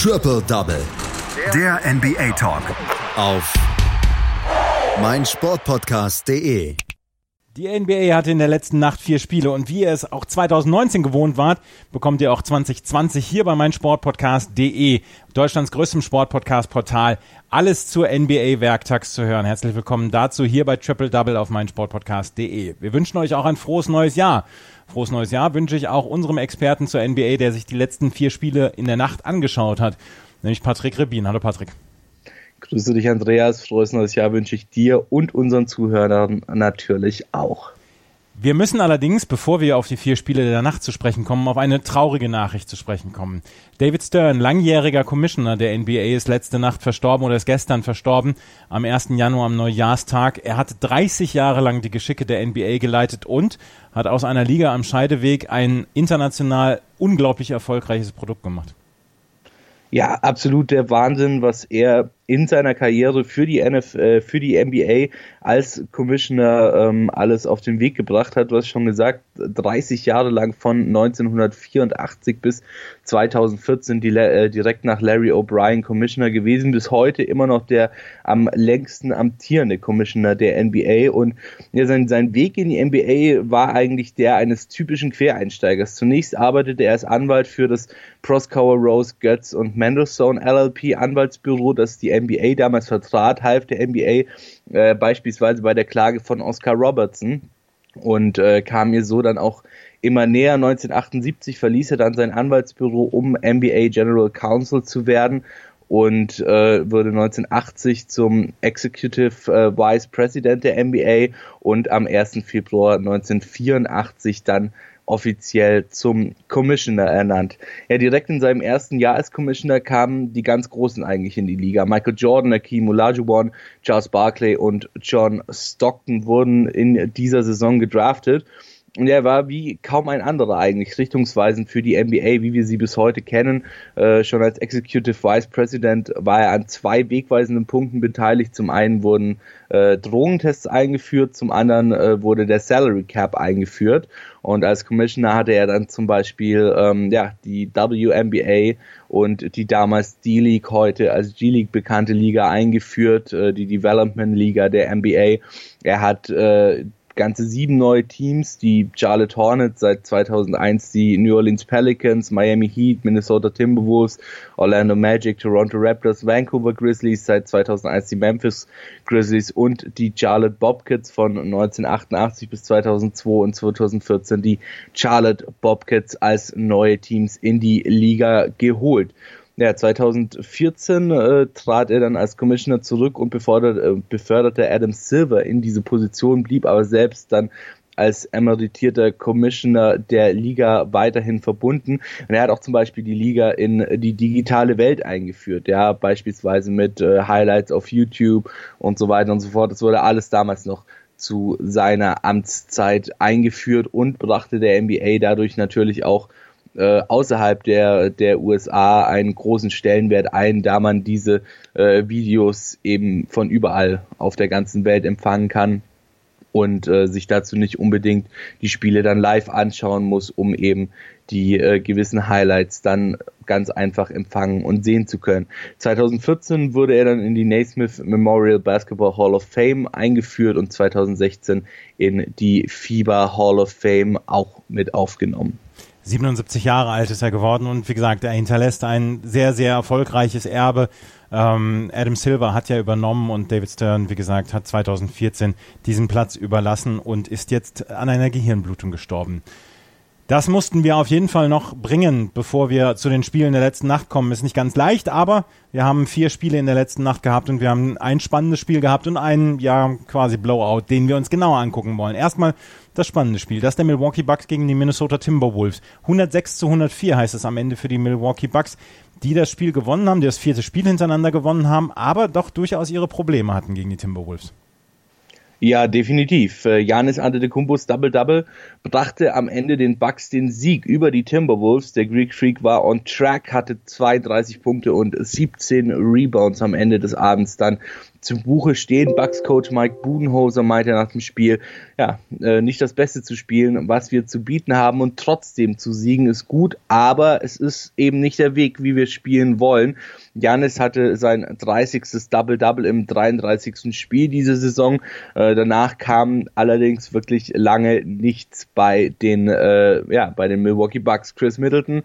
Triple Double. Der NBA Talk. Auf meinsportpodcast.de. Die NBA hatte in der letzten Nacht vier Spiele und wie ihr es auch 2019 gewohnt wart, bekommt ihr auch 2020 hier bei meinsportpodcast.de, Deutschlands größtem Sportpodcast-Portal, alles zur NBA werktags zu hören. Herzlich willkommen dazu hier bei Triple Double auf meinsportpodcast.de. Wir wünschen euch auch ein frohes neues Jahr. Frohes neues Jahr wünsche ich auch unserem Experten zur NBA, der sich die letzten vier Spiele in der Nacht angeschaut hat, nämlich Patrick Rebin. Hallo Patrick. Grüße dich, Andreas. Frohes neues Jahr wünsche ich dir und unseren Zuhörern natürlich auch. Wir müssen allerdings, bevor wir auf die vier Spiele der Nacht zu sprechen kommen, auf eine traurige Nachricht zu sprechen kommen. David Stern, langjähriger Commissioner der NBA, ist letzte Nacht verstorben oder ist gestern verstorben, am 1. Januar am Neujahrstag. Er hat 30 Jahre lang die Geschicke der NBA geleitet und hat aus einer Liga am Scheideweg ein international unglaublich erfolgreiches Produkt gemacht. Ja, absolut der Wahnsinn, was er in seiner Karriere für die NF, äh, für die NBA als Commissioner ähm, alles auf den Weg gebracht hat. Du hast schon gesagt, 30 Jahre lang von 1984 bis 2014 die, äh, direkt nach Larry O'Brien Commissioner gewesen, bis heute immer noch der am längsten amtierende Commissioner der NBA und ja, sein, sein Weg in die NBA war eigentlich der eines typischen Quereinsteigers. Zunächst arbeitete er als Anwalt für das Proskauer Rose Götz und Mendelssohn LLP Anwaltsbüro, das die NBA damals vertrat, half der NBA äh, beispielsweise bei der Klage von Oscar Robertson und äh, kam mir so dann auch immer näher. 1978 verließ er dann sein Anwaltsbüro, um NBA General Counsel zu werden und äh, wurde 1980 zum Executive äh, Vice President der NBA und am 1. Februar 1984 dann offiziell zum Commissioner ernannt. Ja, direkt in seinem ersten Jahr als Commissioner kamen die ganz Großen eigentlich in die Liga. Michael Jordan, Akeem Olajuwon, Charles Barkley und John Stockton wurden in dieser Saison gedraftet. Und er war wie kaum ein anderer eigentlich richtungsweisend für die NBA, wie wir sie bis heute kennen. Äh, schon als Executive Vice President war er an zwei wegweisenden Punkten beteiligt. Zum einen wurden äh, Drogentests eingeführt, zum anderen äh, wurde der Salary Cap eingeführt. Und als Commissioner hatte er dann zum Beispiel ähm, ja, die WNBA und die damals D-League, heute als G-League bekannte Liga eingeführt, äh, die Development Liga der NBA. Er hat äh, ganze sieben neue Teams, die Charlotte Hornets seit 2001, die New Orleans Pelicans, Miami Heat, Minnesota Timberwolves, Orlando Magic, Toronto Raptors, Vancouver Grizzlies, seit 2001 die Memphis Grizzlies und die Charlotte Bobcats von 1988 bis 2002 und 2014 die Charlotte Bobcats als neue Teams in die Liga geholt. Ja, 2014 äh, trat er dann als Commissioner zurück und beförderte, äh, beförderte Adam Silver in diese Position, blieb aber selbst dann als emeritierter Commissioner der Liga weiterhin verbunden. Und er hat auch zum Beispiel die Liga in die digitale Welt eingeführt, ja, beispielsweise mit äh, Highlights auf YouTube und so weiter und so fort. Das wurde alles damals noch zu seiner Amtszeit eingeführt und brachte der NBA dadurch natürlich auch äh, außerhalb der, der USA einen großen Stellenwert ein, da man diese äh, Videos eben von überall auf der ganzen Welt empfangen kann und äh, sich dazu nicht unbedingt die Spiele dann live anschauen muss, um eben die äh, gewissen Highlights dann ganz einfach empfangen und sehen zu können. 2014 wurde er dann in die Naismith Memorial Basketball Hall of Fame eingeführt und 2016 in die FIBA Hall of Fame auch mit aufgenommen. 77 Jahre alt ist er geworden und wie gesagt, er hinterlässt ein sehr, sehr erfolgreiches Erbe. Ähm, Adam Silver hat ja übernommen und David Stern, wie gesagt, hat 2014 diesen Platz überlassen und ist jetzt an einer Gehirnblutung gestorben. Das mussten wir auf jeden Fall noch bringen, bevor wir zu den Spielen der letzten Nacht kommen. Ist nicht ganz leicht, aber wir haben vier Spiele in der letzten Nacht gehabt und wir haben ein spannendes Spiel gehabt und einen, ja, quasi Blowout, den wir uns genauer angucken wollen. Erstmal das spannende Spiel. Das der Milwaukee Bucks gegen die Minnesota Timberwolves. 106 zu 104 heißt es am Ende für die Milwaukee Bucks, die das Spiel gewonnen haben, die das vierte Spiel hintereinander gewonnen haben, aber doch durchaus ihre Probleme hatten gegen die Timberwolves. Ja, definitiv. Janis äh, Antetokounmpos Double-Double brachte am Ende den Bucks den Sieg über die Timberwolves. Der Greek Freak war on track, hatte 32 Punkte und 17 Rebounds am Ende des Abends dann zu Buche stehen. Bucks Coach Mike Budenhoser meinte nach dem Spiel, ja, äh, nicht das Beste zu spielen, was wir zu bieten haben und trotzdem zu siegen ist gut, aber es ist eben nicht der Weg, wie wir spielen wollen. Janis hatte sein 30. Double-Double im 33. Spiel diese Saison. Äh, danach kam allerdings wirklich lange nichts bei den, äh, ja, bei den Milwaukee Bucks. Chris Middleton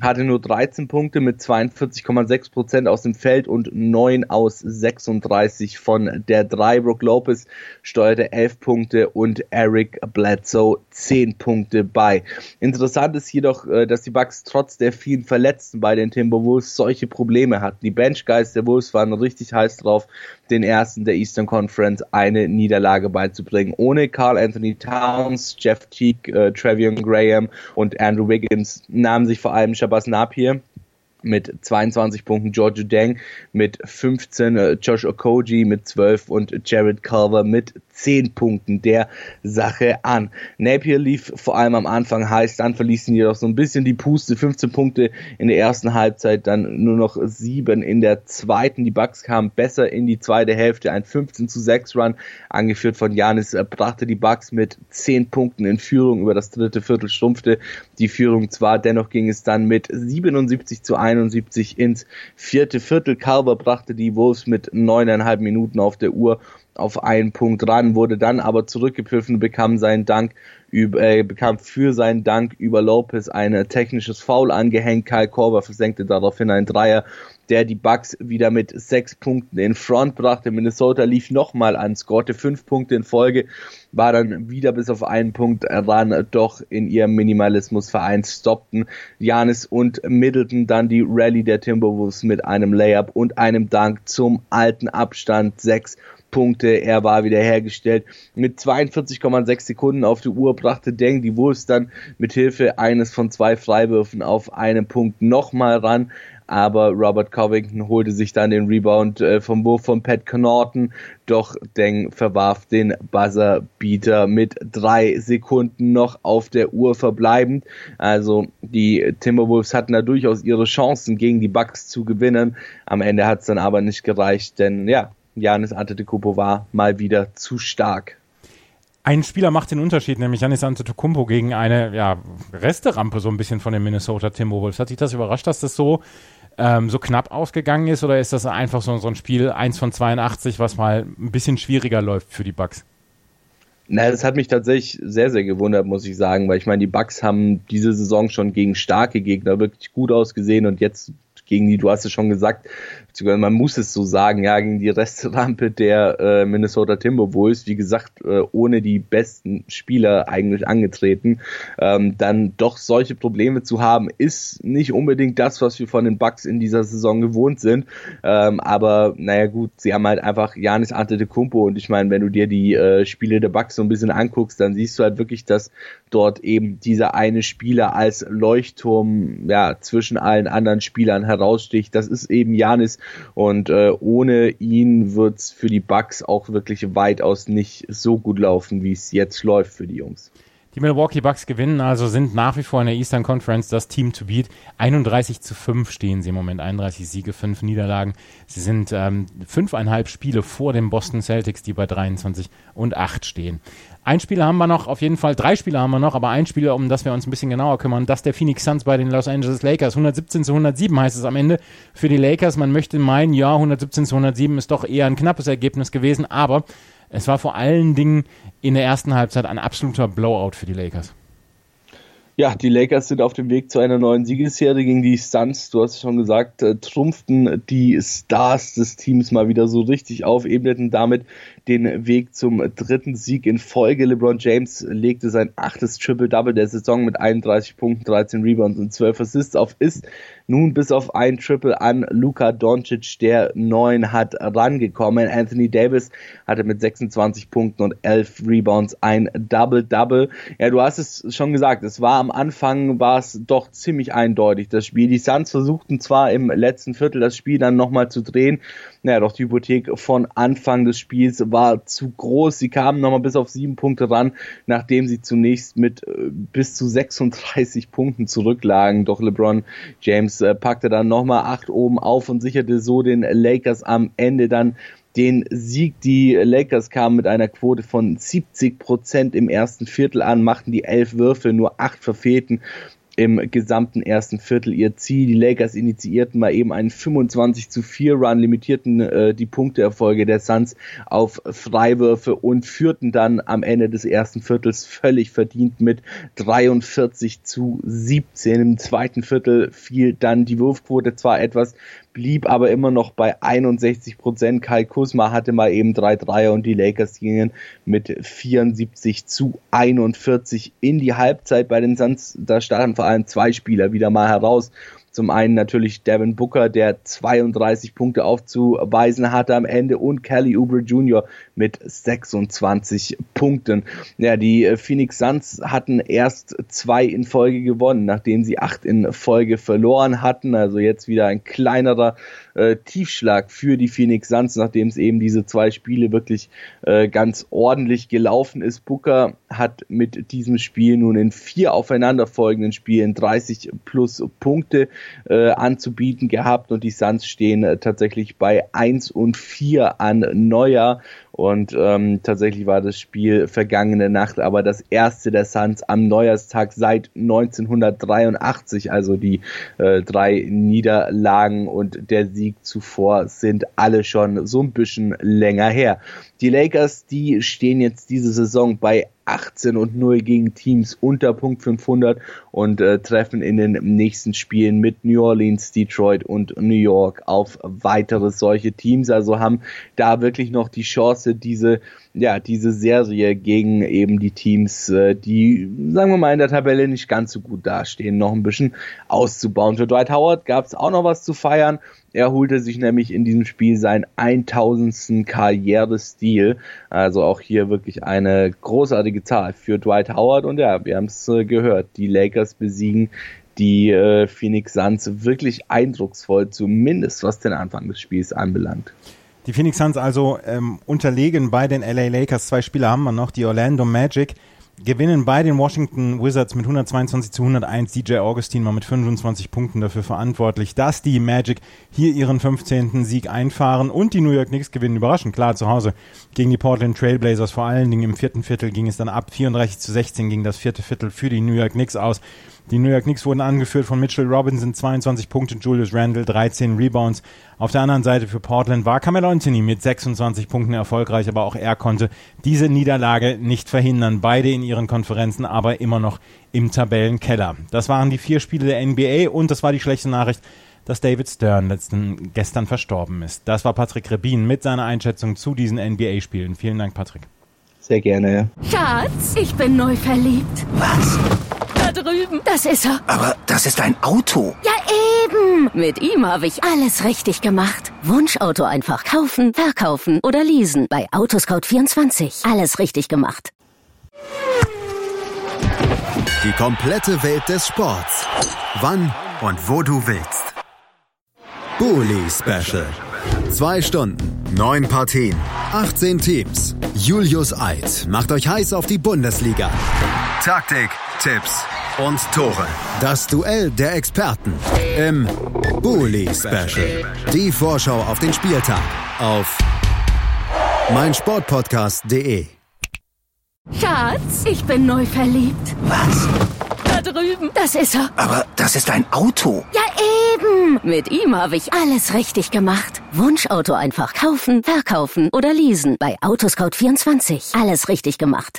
hatte nur 13 Punkte mit 42,6 Prozent aus dem Feld und 9 aus 36 von der 3. Brook Lopez steuerte 11 Punkte und Eric Bledsoe 10 Punkte bei. Interessant ist jedoch, äh, dass die Bucks trotz der vielen Verletzten bei den Timberwolves solche Probleme hatten. Die Bench der Wolves waren richtig heiß drauf, den ersten der Eastern Conference eine Niederlage beizubringen. Ohne Carl Anthony Towns, Jeff Teague, äh, Travion Graham und Andrew Wiggins nahmen sich vor allem Shabazz Napier mit 22 Punkten, Giorgio Deng mit 15, äh, Josh Okoji mit 12 und Jared Culver mit 10 Punkten der Sache an. Napier lief vor allem am Anfang heiß, dann verließen jedoch so ein bisschen die Puste, 15 Punkte in der ersten Halbzeit, dann nur noch 7 in der zweiten. Die Bucks kamen besser in die zweite Hälfte, ein 15 zu 6 Run, angeführt von Janis, äh, brachte die Bucks mit 10 Punkten in Führung über das dritte Viertel, stumpfte die Führung zwar, dennoch ging es dann mit 77 zu 71 ins vierte Viertel. Calver brachte die Wolves mit neuneinhalb Minuten auf der Uhr auf einen Punkt ran, wurde dann aber zurückgepfiffen, bekam seinen Dank über, äh, bekam für seinen Dank über Lopez ein technisches Foul angehängt. Kyle Korver versenkte daraufhin einen Dreier, der die Bucks wieder mit sechs Punkten in Front brachte. Minnesota lief nochmal an, scorte fünf Punkte in Folge, war dann wieder bis auf einen Punkt ran, doch in ihrem Minimalismus vereint stoppten Janis und Middleton dann die Rallye der Timberwolves mit einem Layup und einem Dank zum alten Abstand sechs Punkte. Er war wiederhergestellt. Mit 42,6 Sekunden auf die Uhr brachte Deng die Wolves dann mit Hilfe eines von zwei Freiwürfen auf einen Punkt nochmal ran. Aber Robert Covington holte sich dann den Rebound äh, vom Wurf von Pat Connaughton. Doch Deng verwarf den Buzzerbeater mit drei Sekunden noch auf der Uhr verbleibend. Also die Timberwolves hatten da durchaus ihre Chancen gegen die Bucks zu gewinnen. Am Ende hat es dann aber nicht gereicht, denn ja, Janis Antetokounmpo war mal wieder zu stark. Ein Spieler macht den Unterschied, nämlich Janis Antetokounmpo gegen eine ja, Resterampe so ein bisschen von den Minnesota Timberwolves. Hat sich das überrascht, dass das so ähm, so knapp ausgegangen ist oder ist das einfach so, so ein Spiel 1 von 82, was mal ein bisschen schwieriger läuft für die Bucks? Na, das hat mich tatsächlich sehr, sehr gewundert, muss ich sagen, weil ich meine, die Bucks haben diese Saison schon gegen starke Gegner wirklich gut ausgesehen und jetzt gegen die, du hast es schon gesagt, man muss es so sagen, ja, gegen die Restrampe der äh, Minnesota Timberwolves, wie gesagt, äh, ohne die besten Spieler eigentlich angetreten, ähm, dann doch solche Probleme zu haben, ist nicht unbedingt das, was wir von den Bucks in dieser Saison gewohnt sind. Ähm, aber naja gut, sie haben halt einfach Janis Antetokounmpo und ich meine, wenn du dir die äh, Spiele der Bucks so ein bisschen anguckst, dann siehst du halt wirklich, dass dort eben dieser eine Spieler als Leuchtturm ja zwischen allen anderen Spielern heraussticht. Das ist eben Janis und äh, ohne ihn wird's für die Bucks auch wirklich weitaus nicht so gut laufen, wie es jetzt läuft für die Jungs. Die Milwaukee Bucks gewinnen, also sind nach wie vor in der Eastern Conference das Team to beat. 31 zu 5 stehen sie im Moment, 31 Siege, 5 Niederlagen. Sie sind ähm, fünfeinhalb Spiele vor den Boston Celtics, die bei 23 und 8 stehen. Ein Spiel haben wir noch, auf jeden Fall drei Spiele haben wir noch, aber ein Spiel, um das wir uns ein bisschen genauer kümmern, das der Phoenix Suns bei den Los Angeles Lakers. 117 zu 107 heißt es am Ende für die Lakers. Man möchte meinen, ja, 117 zu 107 ist doch eher ein knappes Ergebnis gewesen, aber es war vor allen Dingen in der ersten Halbzeit ein absoluter Blowout für die Lakers. Ja, die Lakers sind auf dem Weg zu einer neuen Siegesserie gegen die Suns. Du hast es schon gesagt, äh, trumpften die Stars des Teams mal wieder so richtig auf, ebneten damit den Weg zum dritten Sieg in Folge. LeBron James legte sein achtes Triple-Double der Saison mit 31 Punkten, 13 Rebounds und 12 Assists auf, ist nun bis auf ein Triple an Luka Doncic, der neun hat, rangekommen. Anthony Davis hatte mit 26 Punkten und 11 Rebounds ein Double-Double. Ja, du hast es schon gesagt, es war am Anfang, war es doch ziemlich eindeutig, das Spiel. Die Suns versuchten zwar im letzten Viertel das Spiel dann nochmal zu drehen, naja, doch die Hypothek von Anfang des Spiels war zu groß. Sie kamen nochmal bis auf sieben Punkte ran, nachdem sie zunächst mit äh, bis zu 36 Punkten zurücklagen. Doch LeBron James äh, packte dann nochmal acht oben auf und sicherte so den Lakers am Ende dann den Sieg. Die Lakers kamen mit einer Quote von 70 Prozent im ersten Viertel an, machten die elf Würfe, nur acht verfehlten im gesamten ersten Viertel ihr Ziel. Die Lakers initiierten mal eben einen 25 zu 4 Run, limitierten äh, die Punkteerfolge der Suns auf Freiwürfe und führten dann am Ende des ersten Viertels völlig verdient mit 43 zu 17. Im zweiten Viertel fiel dann die Wurfquote zwar etwas blieb aber immer noch bei 61 Prozent. Kai Kusma hatte mal eben drei Dreier und die Lakers gingen mit 74 zu 41 in die Halbzeit. Bei den Suns, da standen vor allem zwei Spieler wieder mal heraus. Zum einen natürlich Devin Booker, der 32 Punkte aufzuweisen hatte am Ende und Kelly Oubre Jr. mit 26 Punkten. Ja, die Phoenix Suns hatten erst zwei in Folge gewonnen, nachdem sie acht in Folge verloren hatten. Also jetzt wieder ein kleinerer äh, Tiefschlag für die Phoenix Suns, nachdem es eben diese zwei Spiele wirklich äh, ganz ordentlich gelaufen ist. Booker hat mit diesem Spiel nun in vier aufeinanderfolgenden Spielen 30 plus Punkte äh, anzubieten gehabt und die Suns stehen äh, tatsächlich bei 1 und 4 an Neujahr und ähm, tatsächlich war das Spiel vergangene Nacht aber das erste der Suns am Neujahrstag seit 1983. Also die äh, drei Niederlagen und der Sieg zuvor sind alle schon so ein bisschen länger her. Die Lakers, die stehen jetzt diese Saison bei 18 und 0 gegen Teams unter Punkt 500 und äh, treffen in den nächsten Spielen mit New Orleans, Detroit und New York auf weitere solche Teams. Also haben da wirklich noch die Chance, diese ja diese Serie gegen eben die Teams, äh, die sagen wir mal in der Tabelle nicht ganz so gut dastehen, noch ein bisschen auszubauen. Für Dwight Howard gab es auch noch was zu feiern. Er holte sich nämlich in diesem Spiel seinen 1000. Karrierestil. Also auch hier wirklich eine großartige Zahl für Dwight Howard. Und ja, wir haben es äh, gehört. Die Lakers besiegen die äh, Phoenix Suns wirklich eindrucksvoll, zumindest was den Anfang des Spiels anbelangt. Die Phoenix Suns also ähm, unterlegen bei den LA Lakers. Zwei Spieler haben wir noch, die Orlando Magic gewinnen bei den Washington Wizards mit 122 zu 101. DJ Augustin war mit 25 Punkten dafür verantwortlich, dass die Magic hier ihren 15. Sieg einfahren und die New York Knicks gewinnen überraschend klar zu Hause gegen die Portland Trailblazers. Vor allen Dingen im vierten Viertel ging es dann ab 34 zu 16 gegen das vierte Viertel für die New York Knicks aus. Die New York Knicks wurden angeführt von Mitchell Robinson, 22 Punkte, Julius Randle, 13 Rebounds. Auf der anderen Seite für Portland war Carmelo Anthony mit 26 Punkten erfolgreich, aber auch er konnte diese Niederlage nicht verhindern. Beide in ihren Konferenzen, aber immer noch im Tabellenkeller. Das waren die vier Spiele der NBA und das war die schlechte Nachricht, dass David Stern letzten, gestern verstorben ist. Das war Patrick Rebin mit seiner Einschätzung zu diesen NBA-Spielen. Vielen Dank, Patrick. Sehr gerne. Schatz, ich bin neu verliebt. Was? Drüben. Das ist er. Aber das ist ein Auto. Ja, eben. Mit ihm habe ich alles richtig gemacht. Wunschauto einfach kaufen, verkaufen oder leasen. Bei Autoscout24. Alles richtig gemacht. Die komplette Welt des Sports. Wann und wo du willst. Bully Special. Zwei Stunden, neun Partien, 18 Teams. Julius Eid macht euch heiß auf die Bundesliga. Taktik, Tipps und Tore. Das Duell der Experten im Bully Special. Die Vorschau auf den Spieltag auf meinsportpodcast.de. Schatz, ich bin neu verliebt. Was? Da drüben. Das ist er. Aber das ist ein Auto. Ja, eben. Mit ihm habe ich alles richtig gemacht. Wunschauto einfach kaufen, verkaufen oder leasen. Bei Autoscout24. Alles richtig gemacht.